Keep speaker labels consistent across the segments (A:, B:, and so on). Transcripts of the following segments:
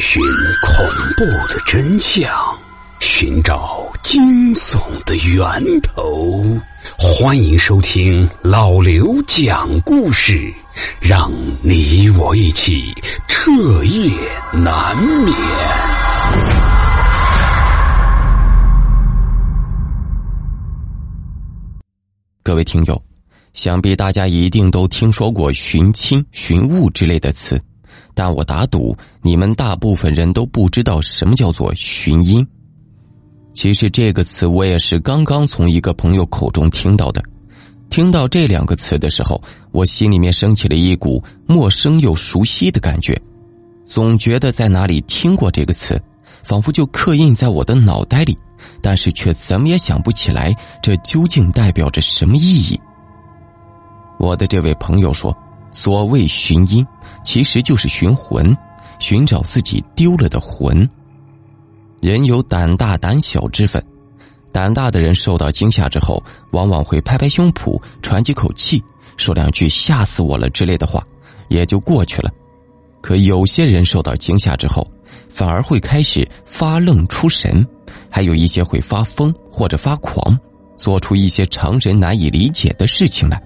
A: 寻恐怖的真相，寻找惊悚的源头。欢迎收听老刘讲故事，让你我一起彻夜难眠。
B: 各位听友，想必大家一定都听说过“寻亲”“寻物”之类的词。但我打赌，你们大部分人都不知道什么叫做寻音。其实这个词我也是刚刚从一个朋友口中听到的。听到这两个词的时候，我心里面升起了一股陌生又熟悉的感觉，总觉得在哪里听过这个词，仿佛就刻印在我的脑袋里，但是却怎么也想不起来这究竟代表着什么意义。我的这位朋友说。所谓寻阴，其实就是寻魂，寻找自己丢了的魂。人有胆大胆小之分，胆大的人受到惊吓之后，往往会拍拍胸脯，喘几口气，说两句“吓死我了”之类的话，也就过去了。可有些人受到惊吓之后，反而会开始发愣出神，还有一些会发疯或者发狂，做出一些常人难以理解的事情来。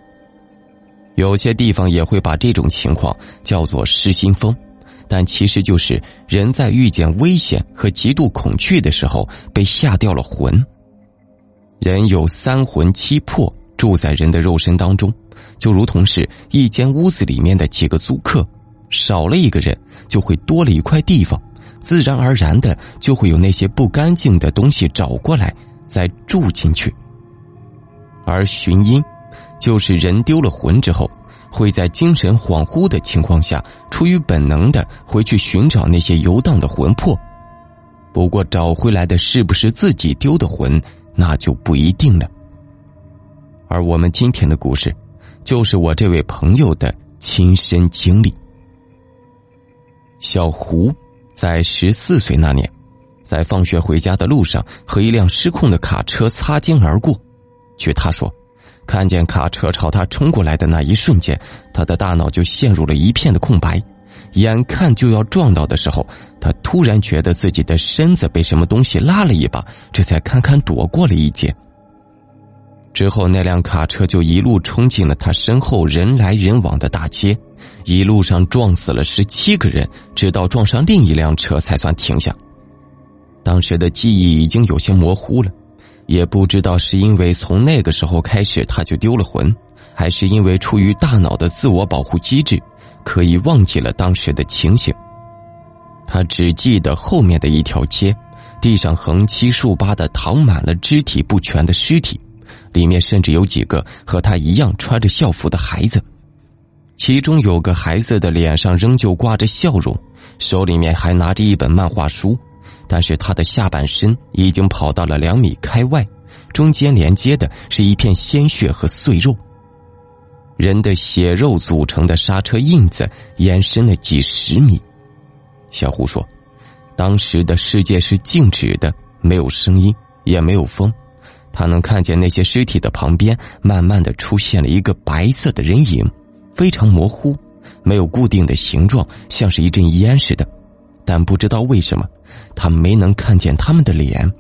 B: 有些地方也会把这种情况叫做失心疯，但其实就是人在遇见危险和极度恐惧的时候被吓掉了魂。人有三魂七魄住在人的肉身当中，就如同是一间屋子里面的几个租客，少了一个人就会多了一块地方，自然而然的就会有那些不干净的东西找过来再住进去，而寻阴。就是人丢了魂之后，会在精神恍惚的情况下，出于本能的回去寻找那些游荡的魂魄。不过找回来的是不是自己丢的魂，那就不一定了。而我们今天的故事，就是我这位朋友的亲身经历。小胡在十四岁那年，在放学回家的路上，和一辆失控的卡车擦肩而过。据他说。看见卡车朝他冲过来的那一瞬间，他的大脑就陷入了一片的空白，眼看就要撞到的时候，他突然觉得自己的身子被什么东西拉了一把，这才堪堪躲过了一劫。之后，那辆卡车就一路冲进了他身后人来人往的大街，一路上撞死了十七个人，直到撞上另一辆车才算停下。当时的记忆已经有些模糊了。也不知道是因为从那个时候开始他就丢了魂，还是因为出于大脑的自我保护机制，可以忘记了当时的情形。他只记得后面的一条街，地上横七竖八的躺满了肢体不全的尸体，里面甚至有几个和他一样穿着校服的孩子，其中有个孩子的脸上仍旧挂着笑容，手里面还拿着一本漫画书。但是他的下半身已经跑到了两米开外，中间连接的是一片鲜血和碎肉。人的血肉组成的刹车印子延伸了几十米。小胡说：“当时的世界是静止的，没有声音，也没有风。他能看见那些尸体的旁边，慢慢的出现了一个白色的人影，非常模糊，没有固定的形状，像是一阵烟似的。但不知道为什么。”他没能看见他们的脸。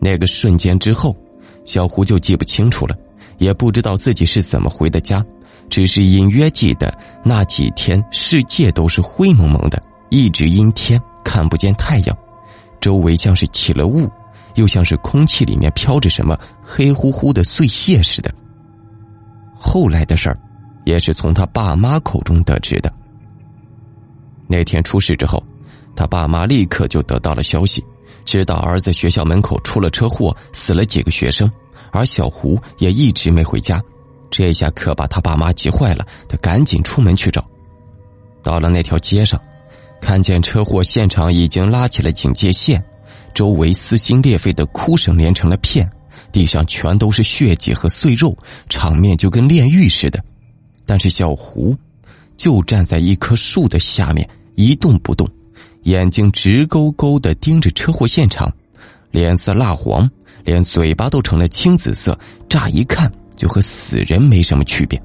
B: 那个瞬间之后，小胡就记不清楚了，也不知道自己是怎么回的家，只是隐约记得那几天世界都是灰蒙蒙的，一直阴天，看不见太阳，周围像是起了雾，又像是空气里面飘着什么黑乎乎的碎屑似的。后来的事儿，也是从他爸妈口中得知的。那天出事之后。他爸妈立刻就得到了消息，知道儿子学校门口出了车祸，死了几个学生，而小胡也一直没回家，这下可把他爸妈急坏了。他赶紧出门去找，到了那条街上，看见车祸现场已经拉起了警戒线，周围撕心裂肺的哭声连成了片，地上全都是血迹和碎肉，场面就跟炼狱似的。但是小胡就站在一棵树的下面一动不动。眼睛直勾勾的盯着车祸现场，脸色蜡黄，连嘴巴都成了青紫色，乍一看就和死人没什么区别。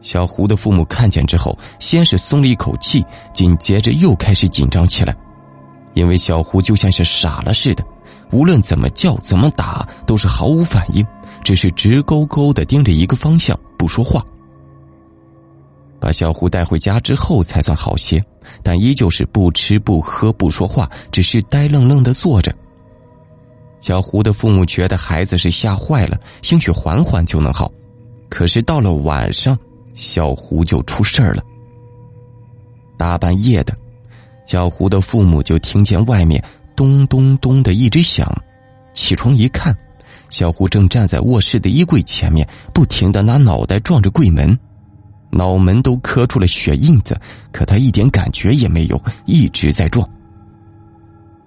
B: 小胡的父母看见之后，先是松了一口气，紧接着又开始紧张起来，因为小胡就像是傻了似的，无论怎么叫、怎么打，都是毫无反应，只是直勾勾的盯着一个方向，不说话。把小胡带回家之后才算好些，但依旧是不吃不喝不说话，只是呆愣愣的坐着。小胡的父母觉得孩子是吓坏了，兴许缓缓就能好，可是到了晚上。小胡就出事儿了。大半夜的，小胡的父母就听见外面咚咚咚的一直响，起床一看，小胡正站在卧室的衣柜前面，不停的拿脑袋撞着柜门，脑门都磕出了血印子，可他一点感觉也没有，一直在撞。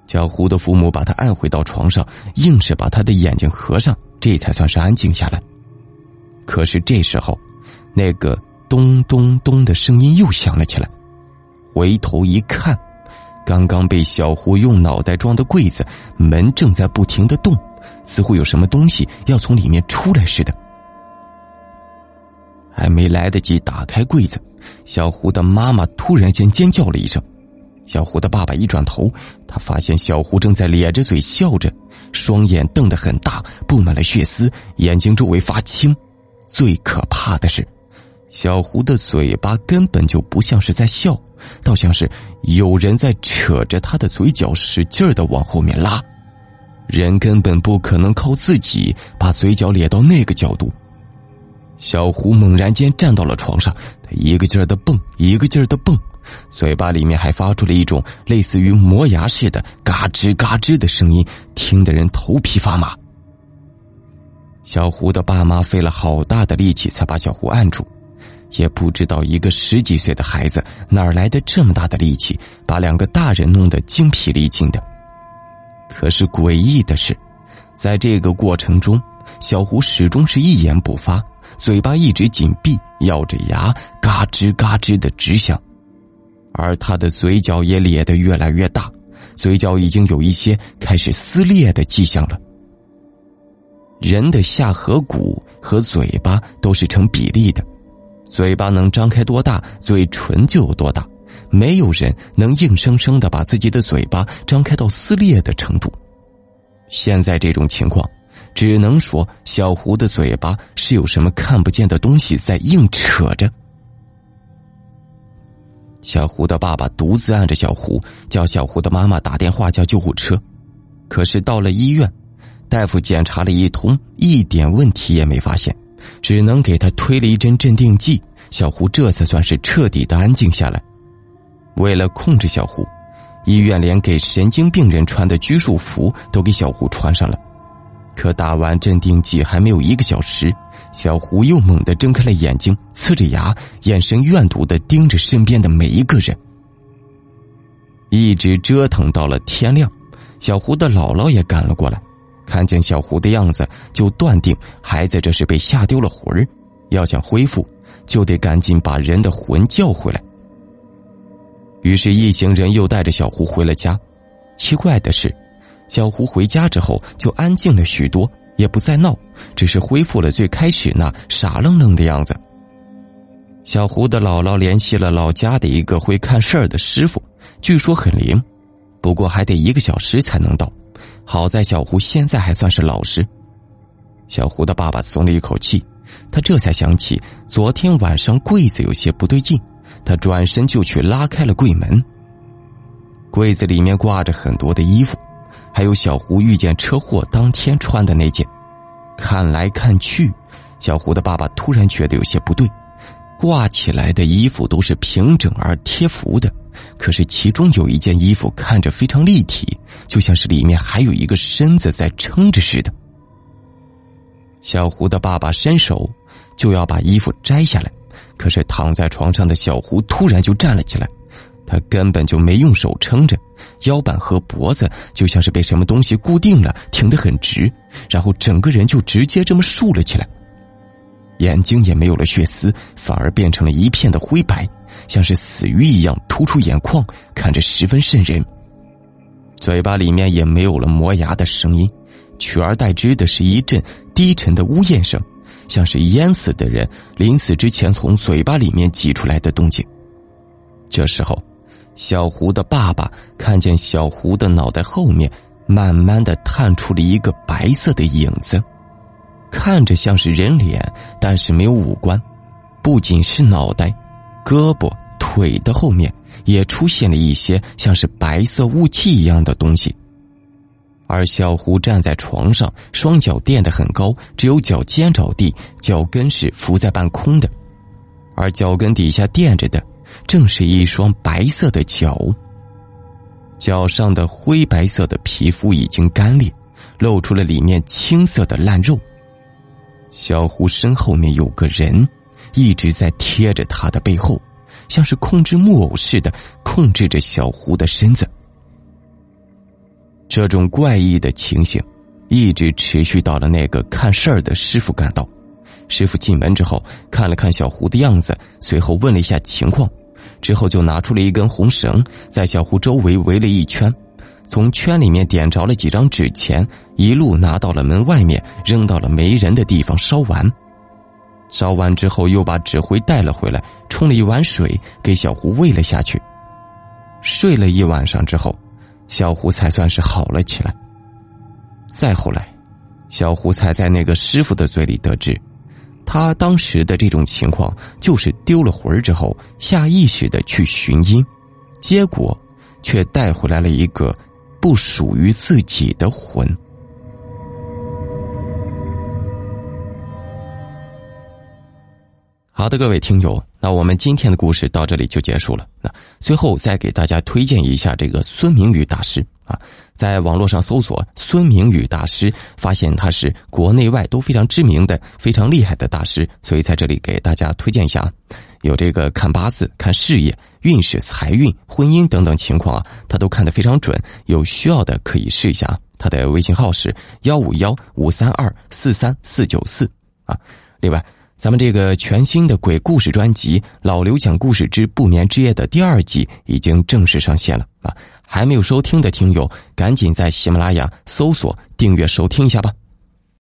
B: 小胡的父母把他按回到床上，硬是把他的眼睛合上，这才算是安静下来。可是这时候。那个咚咚咚的声音又响了起来，回头一看，刚刚被小胡用脑袋撞的柜子门正在不停的动，似乎有什么东西要从里面出来似的。还没来得及打开柜子，小胡的妈妈突然间尖叫了一声。小胡的爸爸一转头，他发现小胡正在咧着嘴笑着，双眼瞪得很大，布满了血丝，眼睛周围发青。最可怕的是。小胡的嘴巴根本就不像是在笑，倒像是有人在扯着他的嘴角，使劲的往后面拉。人根本不可能靠自己把嘴角咧到那个角度。小胡猛然间站到了床上，他一个劲儿的蹦，一个劲儿的蹦，嘴巴里面还发出了一种类似于磨牙似的嘎吱嘎吱的声音，听得人头皮发麻。小胡的爸妈费了好大的力气才把小胡按住。也不知道一个十几岁的孩子哪来的这么大的力气，把两个大人弄得精疲力尽的。可是诡异的是，在这个过程中，小胡始终是一言不发，嘴巴一直紧闭，咬着牙，嘎吱嘎吱的直响，而他的嘴角也咧得越来越大，嘴角已经有一些开始撕裂的迹象了。人的下颌骨和嘴巴都是成比例的。嘴巴能张开多大，嘴唇就有多大。没有人能硬生生的把自己的嘴巴张开到撕裂的程度。现在这种情况，只能说小胡的嘴巴是有什么看不见的东西在硬扯着。小胡的爸爸独自按着小胡，叫小胡的妈妈打电话叫救护车。可是到了医院，大夫检查了一通，一点问题也没发现。只能给他推了一针镇定剂，小胡这才算是彻底的安静下来。为了控制小胡，医院连给神经病人穿的拘束服都给小胡穿上了。可打完镇定剂还没有一个小时，小胡又猛地睁开了眼睛，呲着牙，眼神怨毒的盯着身边的每一个人。一直折腾到了天亮，小胡的姥姥也赶了过来。看见小胡的样子，就断定孩子这是被吓丢了魂儿。要想恢复，就得赶紧把人的魂叫回来。于是，一行人又带着小胡回了家。奇怪的是，小胡回家之后就安静了许多，也不再闹，只是恢复了最开始那傻愣愣的样子。小胡的姥姥联系了老家的一个会看事儿的师傅，据说很灵，不过还得一个小时才能到。好在小胡现在还算是老实，小胡的爸爸松了一口气，他这才想起昨天晚上柜子有些不对劲，他转身就去拉开了柜门。柜子里面挂着很多的衣服，还有小胡遇见车祸当天穿的那件。看来看去，小胡的爸爸突然觉得有些不对，挂起来的衣服都是平整而贴服的。可是其中有一件衣服看着非常立体，就像是里面还有一个身子在撑着似的。小胡的爸爸伸手就要把衣服摘下来，可是躺在床上的小胡突然就站了起来，他根本就没用手撑着，腰板和脖子就像是被什么东西固定了，挺得很直，然后整个人就直接这么竖了起来，眼睛也没有了血丝，反而变成了一片的灰白。像是死鱼一样突出眼眶，看着十分瘆人。嘴巴里面也没有了磨牙的声音，取而代之的是一阵低沉的呜咽声，像是淹死的人临死之前从嘴巴里面挤出来的动静。这时候，小胡的爸爸看见小胡的脑袋后面慢慢的探出了一个白色的影子，看着像是人脸，但是没有五官，不仅是脑袋，胳膊、腿的后面也出现了一些像是白色雾气一样的东西。而小胡站在床上，双脚垫得很高，只有脚尖着地，脚跟是浮在半空的，而脚跟底下垫着的，正是一双白色的脚。脚上的灰白色的皮肤已经干裂，露出了里面青色的烂肉。小胡身后面有个人，一直在贴着他的背后，像是控制木偶似的控制着小胡的身子。这种怪异的情形，一直持续到了那个看事儿的师傅赶到。师傅进门之后，看了看小胡的样子，随后问了一下情况，之后就拿出了一根红绳，在小胡周围围了一圈，从圈里面点着了几张纸钱，一路拿到了门外面，扔到了没人的地方烧完。烧完之后，又把纸灰带了回来，冲了一碗水给小胡喂了下去。睡了一晚上之后。小胡才算是好了起来。再后来，小胡才在那个师傅的嘴里得知，他当时的这种情况就是丢了魂儿之后，下意识的去寻阴，结果却带回来了一个不属于自己的魂。好的，各位听友，那我们今天的故事到这里就结束了。那最后再给大家推荐一下这个孙明宇大师啊，在网络上搜索孙明宇大师，发现他是国内外都非常知名的、非常厉害的大师，所以在这里给大家推荐一下。有这个看八字、看事业、运势、财运、婚姻等等情况啊，他都看得非常准。有需要的可以试一下。他的微信号是幺五幺五三二四三四九四啊。另外。咱们这个全新的鬼故事专辑《老刘讲故事之不眠之夜》的第二季已经正式上线了啊！还没有收听的听友，赶紧在喜马拉雅搜索订阅收听一下吧。